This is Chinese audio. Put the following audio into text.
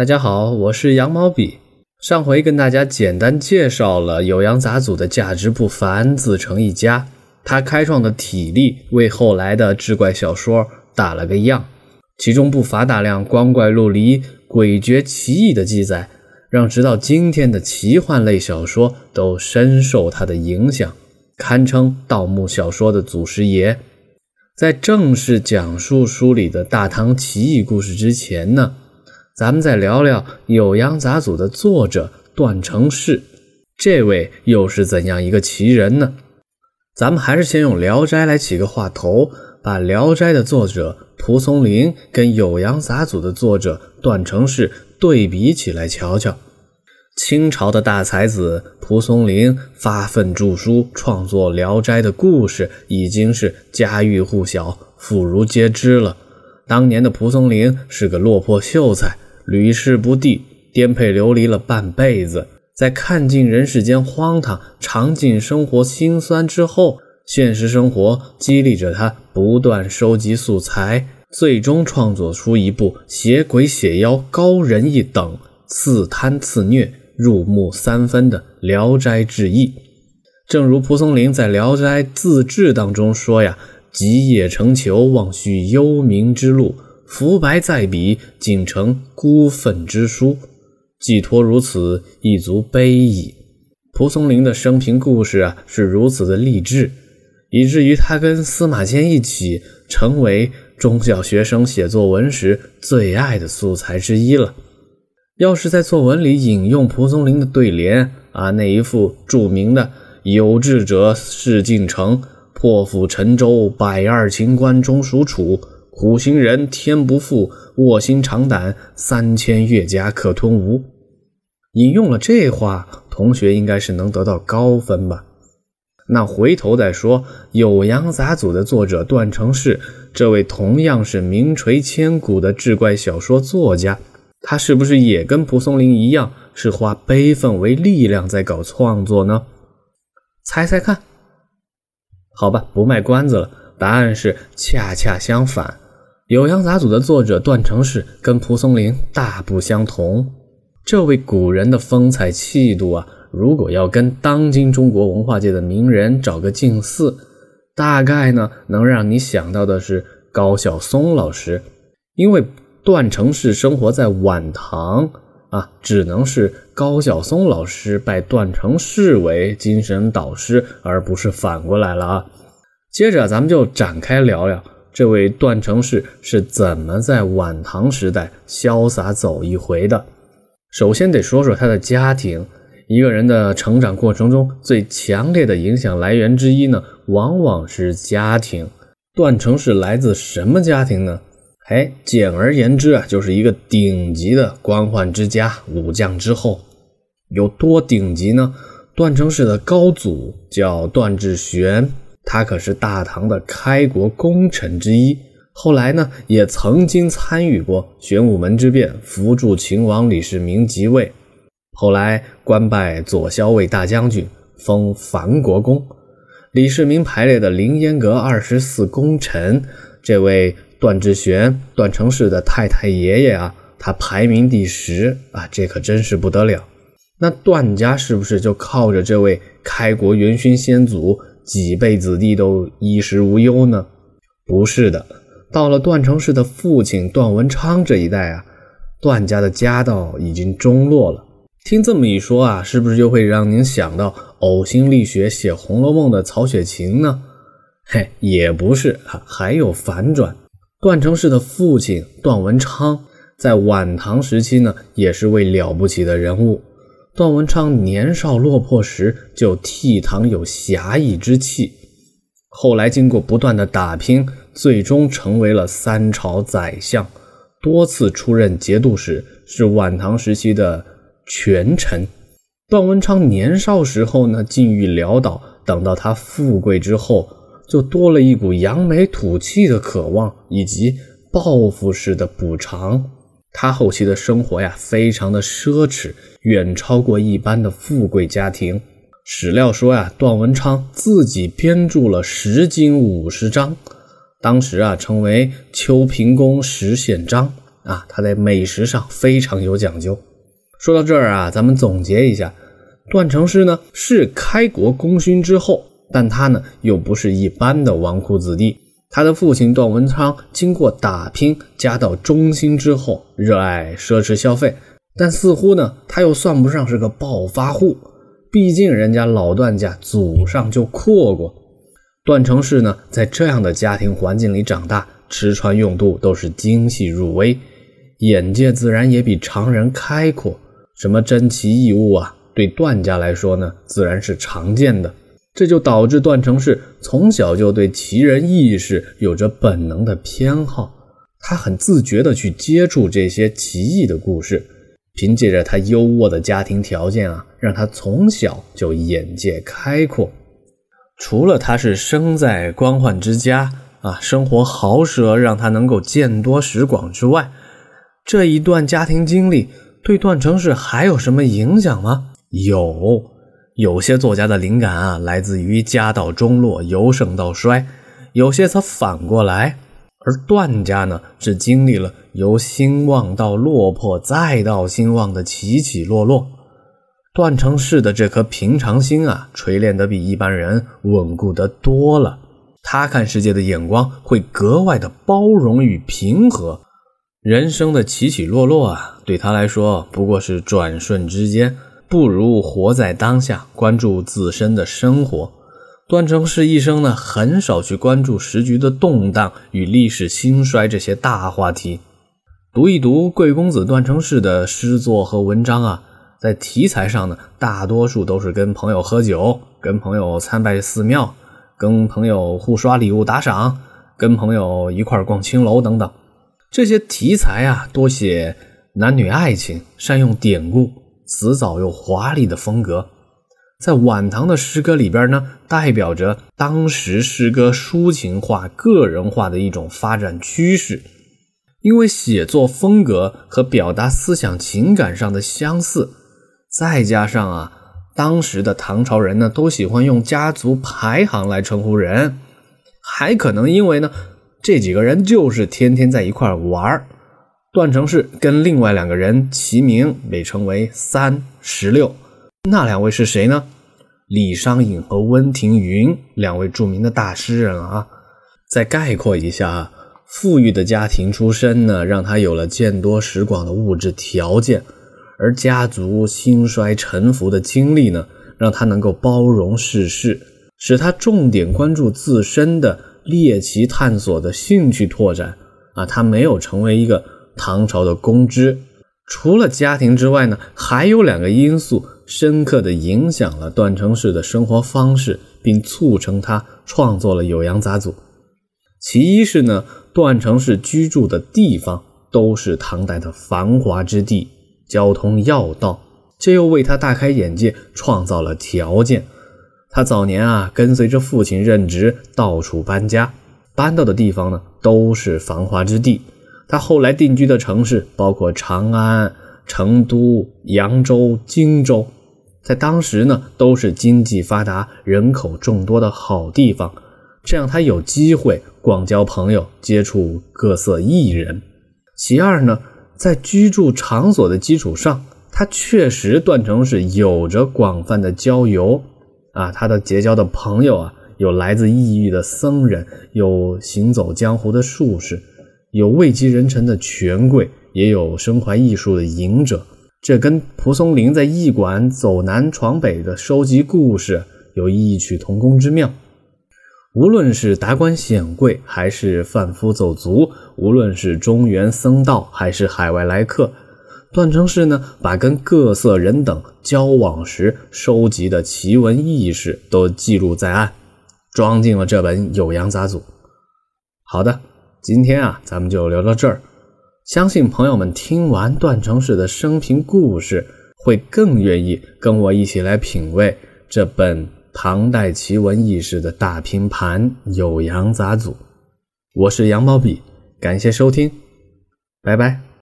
大家好，我是羊毛笔。上回跟大家简单介绍了酉阳杂祖的价值不凡，自成一家。他开创的体力为后来的志怪小说打了个样，其中不乏大量光怪陆离、诡谲奇异的记载，让直到今天的奇幻类小说都深受他的影响，堪称盗墓小说的祖师爷。在正式讲述书里的大唐奇异故事之前呢？咱们再聊聊《酉阳杂俎》的作者段成式，这位又是怎样一个奇人呢？咱们还是先用《聊斋》来起个话头，把《聊斋》的作者蒲松龄跟《酉阳杂俎》的作者段成式对比起来瞧瞧。清朝的大才子蒲松龄发奋著书，创作《聊斋》的故事，已经是家喻户晓、妇孺皆知了。当年的蒲松龄是个落魄秀才。屡试不第，颠沛流离了半辈子，在看尽人世间荒唐，尝尽生活辛酸之后，现实生活激励着他不断收集素材，最终创作出一部写鬼写妖高人一等、刺贪刺虐、入木三分的《聊斋志异》。正如蒲松龄在《聊斋自志》当中说呀：“极夜成裘，望续幽冥之路。”浮白在笔，竟成孤愤之书。寄托如此，亦足悲矣。蒲松龄的生平故事啊，是如此的励志，以至于他跟司马迁一起成为中小学生写作文时最爱的素材之一了。要是在作文里引用蒲松龄的对联啊，那一副著名的“有志者事竟成，破釜沉舟，百二秦关终属楚。”苦心人天不负，卧薪尝胆，三千越甲可吞吴。引用了这话，同学应该是能得到高分吧？那回头再说《酉阳杂俎》的作者段成式，这位同样是名垂千古的志怪小说作家，他是不是也跟蒲松龄一样，是化悲愤为力量在搞创作呢？猜猜看？好吧，不卖关子了，答案是恰恰相反。《酉阳杂俎》的作者段成式跟蒲松龄大不相同。这位古人的风采气度啊，如果要跟当今中国文化界的名人找个近似，大概呢能让你想到的是高晓松老师。因为段成式生活在晚唐啊，只能是高晓松老师拜段成式为精神导师，而不是反过来了啊。接着咱们就展开聊聊。这位段成式是怎么在晚唐时代潇洒走一回的？首先得说说他的家庭。一个人的成长过程中最强烈的影响来源之一呢，往往是家庭。段成式来自什么家庭呢？哎，简而言之啊，就是一个顶级的官宦之家，武将之后。有多顶级呢？段成式的高祖叫段志玄。他可是大唐的开国功臣之一，后来呢，也曾经参与过玄武门之变，扶助秦王李世民即位，后来官拜左骁卫大将军，封樊国公。李世民排列的凌烟阁二十四功臣，这位段志玄、段成式的太太爷爷啊，他排名第十啊，这可真是不得了。那段家是不是就靠着这位开国元勋先祖？几辈子弟都衣食无忧呢？不是的，到了段成式的父亲段文昌这一代啊，段家的家道已经中落了。听这么一说啊，是不是就会让您想到呕心沥血写《红楼梦》的曹雪芹呢？嘿，也不是，还有反转。段成式的父亲段文昌在晚唐时期呢，也是位了不起的人物。段文昌年少落魄时就倜傥有侠义之气，后来经过不断的打拼，最终成为了三朝宰相，多次出任节度使，是晚唐时期的权臣。段文昌年少时候呢，境遇潦倒，等到他富贵之后，就多了一股扬眉吐气的渴望，以及报复式的补偿。他后期的生活呀，非常的奢侈，远超过一般的富贵家庭。史料说呀，段文昌自己编著了十经五十章，当时啊称为《秋平公十宪章》，啊，他在美食上非常有讲究。说到这儿啊，咱们总结一下，段成式呢是开国功勋之后，但他呢又不是一般的纨绔子弟。他的父亲段文昌经过打拼，家道中兴之后，热爱奢侈消费，但似乎呢他又算不上是个暴发户，毕竟人家老段家祖上就阔过。段成式呢在这样的家庭环境里长大，吃穿用度都是精细入微，眼界自然也比常人开阔。什么珍奇异物啊，对段家来说呢，自然是常见的。这就导致段成式从小就对奇人异事有着本能的偏好，他很自觉地去接触这些奇异的故事。凭借着他优渥的家庭条件啊，让他从小就眼界开阔。除了他是生在官宦之家啊，生活豪奢让他能够见多识广之外，这一段家庭经历对段成式还有什么影响吗？有。有些作家的灵感啊，来自于家道中落由盛到衰；有些则反过来。而段家呢，是经历了由兴旺到落魄，再到兴旺的起起落落。段成式的这颗平常心啊，锤炼得比一般人稳固得多了。他看世界的眼光会格外的包容与平和。人生的起起落落啊，对他来说不过是转瞬之间。不如活在当下，关注自身的生活。段成式一生呢，很少去关注时局的动荡与历史兴衰这些大话题。读一读贵公子段成式的诗作和文章啊，在题材上呢，大多数都是跟朋友喝酒，跟朋友参拜寺庙，跟朋友互刷礼物打赏，跟朋友一块逛青楼等等。这些题材啊，多写男女爱情，善用典故。辞藻又华丽的风格，在晚唐的诗歌里边呢，代表着当时诗歌抒情化、个人化的一种发展趋势。因为写作风格和表达思想情感上的相似，再加上啊，当时的唐朝人呢都喜欢用家族排行来称呼人，还可能因为呢这几个人就是天天在一块玩。段成式跟另外两个人齐名，被称为“三十六”。那两位是谁呢？李商隐和温庭筠，两位著名的大诗人啊。再概括一下啊，富裕的家庭出身呢，让他有了见多识广的物质条件；而家族兴衰沉浮的经历呢，让他能够包容世事，使他重点关注自身的猎奇探索的兴趣拓展啊。他没有成为一个。唐朝的公知，除了家庭之外呢，还有两个因素深刻的影响了段成式的生活方式，并促成他创作了《酉阳杂俎》。其一是呢，段成式居住的地方都是唐代的繁华之地，交通要道，这又为他大开眼界创造了条件。他早年啊，跟随着父亲任职，到处搬家，搬到的地方呢，都是繁华之地。他后来定居的城市包括长安、成都、扬州、荆州，在当时呢都是经济发达、人口众多的好地方，这样他有机会广交朋友、接触各色艺人。其二呢，在居住场所的基础上，他确实段成是有着广泛的交游啊，他的结交的朋友啊，有来自异域的僧人，有行走江湖的术士。有位极人臣的权贵，也有身怀艺术的隐者，这跟蒲松龄在驿馆走南闯北的收集故事有异曲同工之妙。无论是达官显贵，还是贩夫走卒，无论是中原僧道，还是海外来客，段成式呢，把跟各色人等交往时收集的奇闻异事都记录在案，装进了这本《酉阳杂俎》。好的。今天啊，咱们就聊到这儿。相信朋友们听完段成式的生平故事，会更愿意跟我一起来品味这本唐代奇闻异事的大拼盘《酉阳杂俎》。我是杨宝笔，感谢收听，拜拜。